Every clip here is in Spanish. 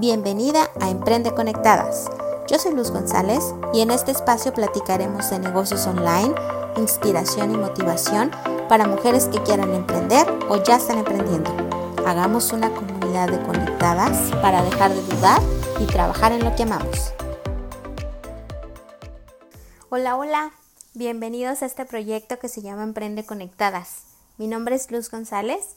Bienvenida a Emprende Conectadas. Yo soy Luz González y en este espacio platicaremos de negocios online, inspiración y motivación para mujeres que quieran emprender o ya están emprendiendo. Hagamos una comunidad de conectadas para dejar de dudar y trabajar en lo que amamos. Hola, hola. Bienvenidos a este proyecto que se llama Emprende Conectadas. Mi nombre es Luz González,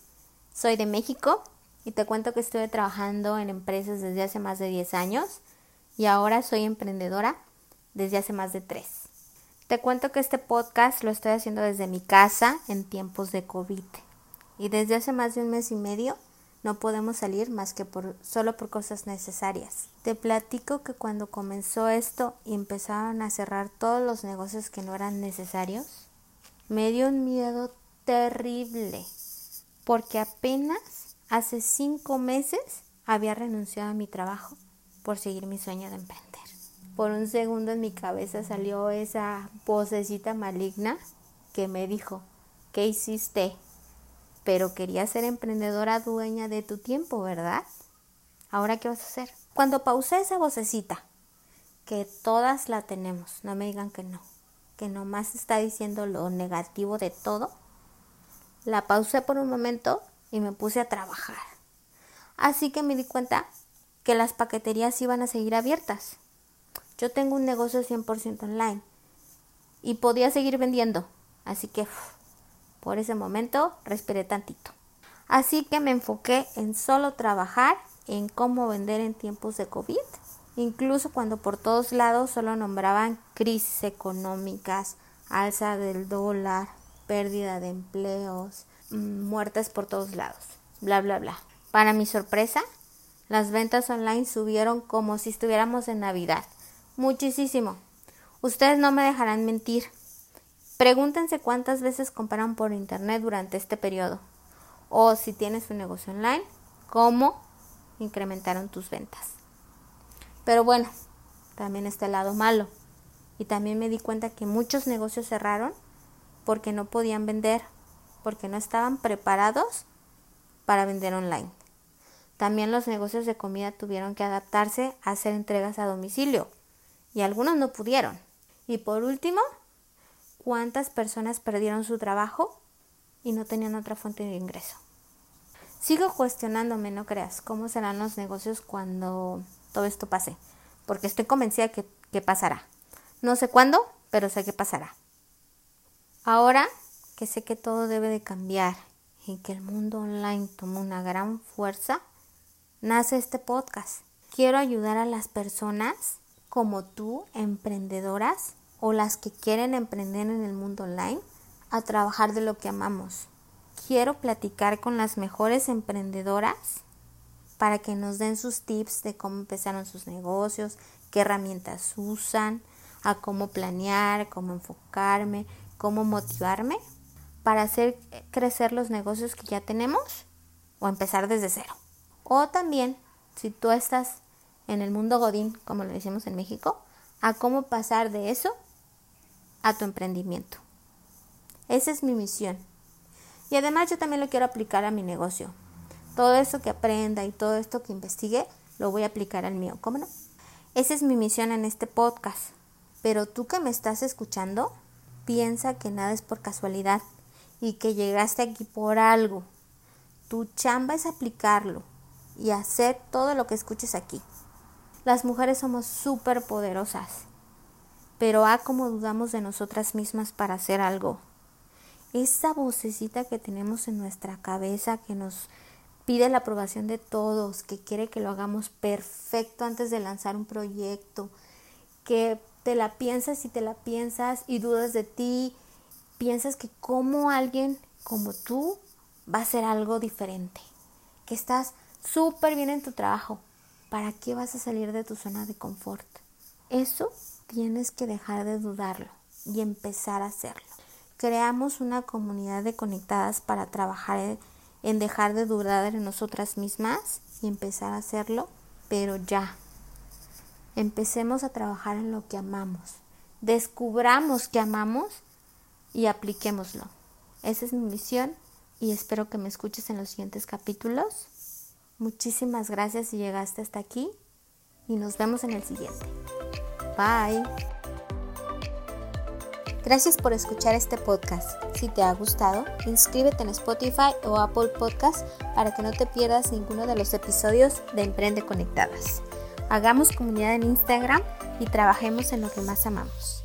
soy de México y te cuento que estuve trabajando en empresas desde hace más de 10 años y ahora soy emprendedora desde hace más de 3. Te cuento que este podcast lo estoy haciendo desde mi casa en tiempos de COVID y desde hace más de un mes y medio no podemos salir más que por solo por cosas necesarias. Te platico que cuando comenzó esto y empezaron a cerrar todos los negocios que no eran necesarios, me dio un miedo terrible porque apenas Hace cinco meses había renunciado a mi trabajo por seguir mi sueño de emprender. Por un segundo en mi cabeza salió esa vocecita maligna que me dijo, ¿qué hiciste? Pero quería ser emprendedora dueña de tu tiempo, ¿verdad? ¿Ahora qué vas a hacer? Cuando pausé esa vocecita, que todas la tenemos, no me digan que no, que nomás está diciendo lo negativo de todo, la pausé por un momento y me puse a trabajar. Así que me di cuenta que las paqueterías iban a seguir abiertas. Yo tengo un negocio 100% online y podía seguir vendiendo. Así que por ese momento respiré tantito. Así que me enfoqué en solo trabajar en cómo vender en tiempos de COVID, incluso cuando por todos lados solo nombraban crisis económicas, alza del dólar, pérdida de empleos, Muertes por todos lados, bla, bla, bla. Para mi sorpresa, las ventas online subieron como si estuviéramos en Navidad. Muchísimo. Ustedes no me dejarán mentir. Pregúntense cuántas veces compraron por internet durante este periodo. O si tienes un negocio online, cómo incrementaron tus ventas. Pero bueno, también está el lado malo. Y también me di cuenta que muchos negocios cerraron porque no podían vender porque no estaban preparados para vender online. También los negocios de comida tuvieron que adaptarse a hacer entregas a domicilio y algunos no pudieron. Y por último, ¿cuántas personas perdieron su trabajo y no tenían otra fuente de ingreso? Sigo cuestionándome, no creas, cómo serán los negocios cuando todo esto pase, porque estoy convencida que, que pasará. No sé cuándo, pero sé que pasará. Ahora que sé que todo debe de cambiar y que el mundo online toma una gran fuerza, nace este podcast. Quiero ayudar a las personas como tú, emprendedoras o las que quieren emprender en el mundo online, a trabajar de lo que amamos. Quiero platicar con las mejores emprendedoras para que nos den sus tips de cómo empezaron sus negocios, qué herramientas usan, a cómo planear, cómo enfocarme, cómo motivarme para hacer crecer los negocios que ya tenemos o empezar desde cero. O también, si tú estás en el mundo godín, como lo decimos en México, a cómo pasar de eso a tu emprendimiento. Esa es mi misión. Y además yo también lo quiero aplicar a mi negocio. Todo eso que aprenda y todo esto que investigue, lo voy a aplicar al mío. ¿Cómo no? Esa es mi misión en este podcast. Pero tú que me estás escuchando, piensa que nada es por casualidad y que llegaste aquí por algo. Tu chamba es aplicarlo y hacer todo lo que escuches aquí. Las mujeres somos súper poderosas, pero a como dudamos de nosotras mismas para hacer algo. Esa vocecita que tenemos en nuestra cabeza que nos pide la aprobación de todos, que quiere que lo hagamos perfecto antes de lanzar un proyecto, que te la piensas y te la piensas y dudas de ti piensas que como alguien como tú va a hacer algo diferente, que estás súper bien en tu trabajo, ¿para qué vas a salir de tu zona de confort? Eso tienes que dejar de dudarlo y empezar a hacerlo. Creamos una comunidad de conectadas para trabajar en dejar de dudar en nosotras mismas y empezar a hacerlo, pero ya. Empecemos a trabajar en lo que amamos. Descubramos que amamos y apliquémoslo. Esa es mi misión y espero que me escuches en los siguientes capítulos. Muchísimas gracias si llegaste hasta aquí y nos vemos en el siguiente. Bye. Gracias por escuchar este podcast. Si te ha gustado, inscríbete en Spotify o Apple Podcast para que no te pierdas ninguno de los episodios de Emprende Conectadas. Hagamos comunidad en Instagram y trabajemos en lo que más amamos.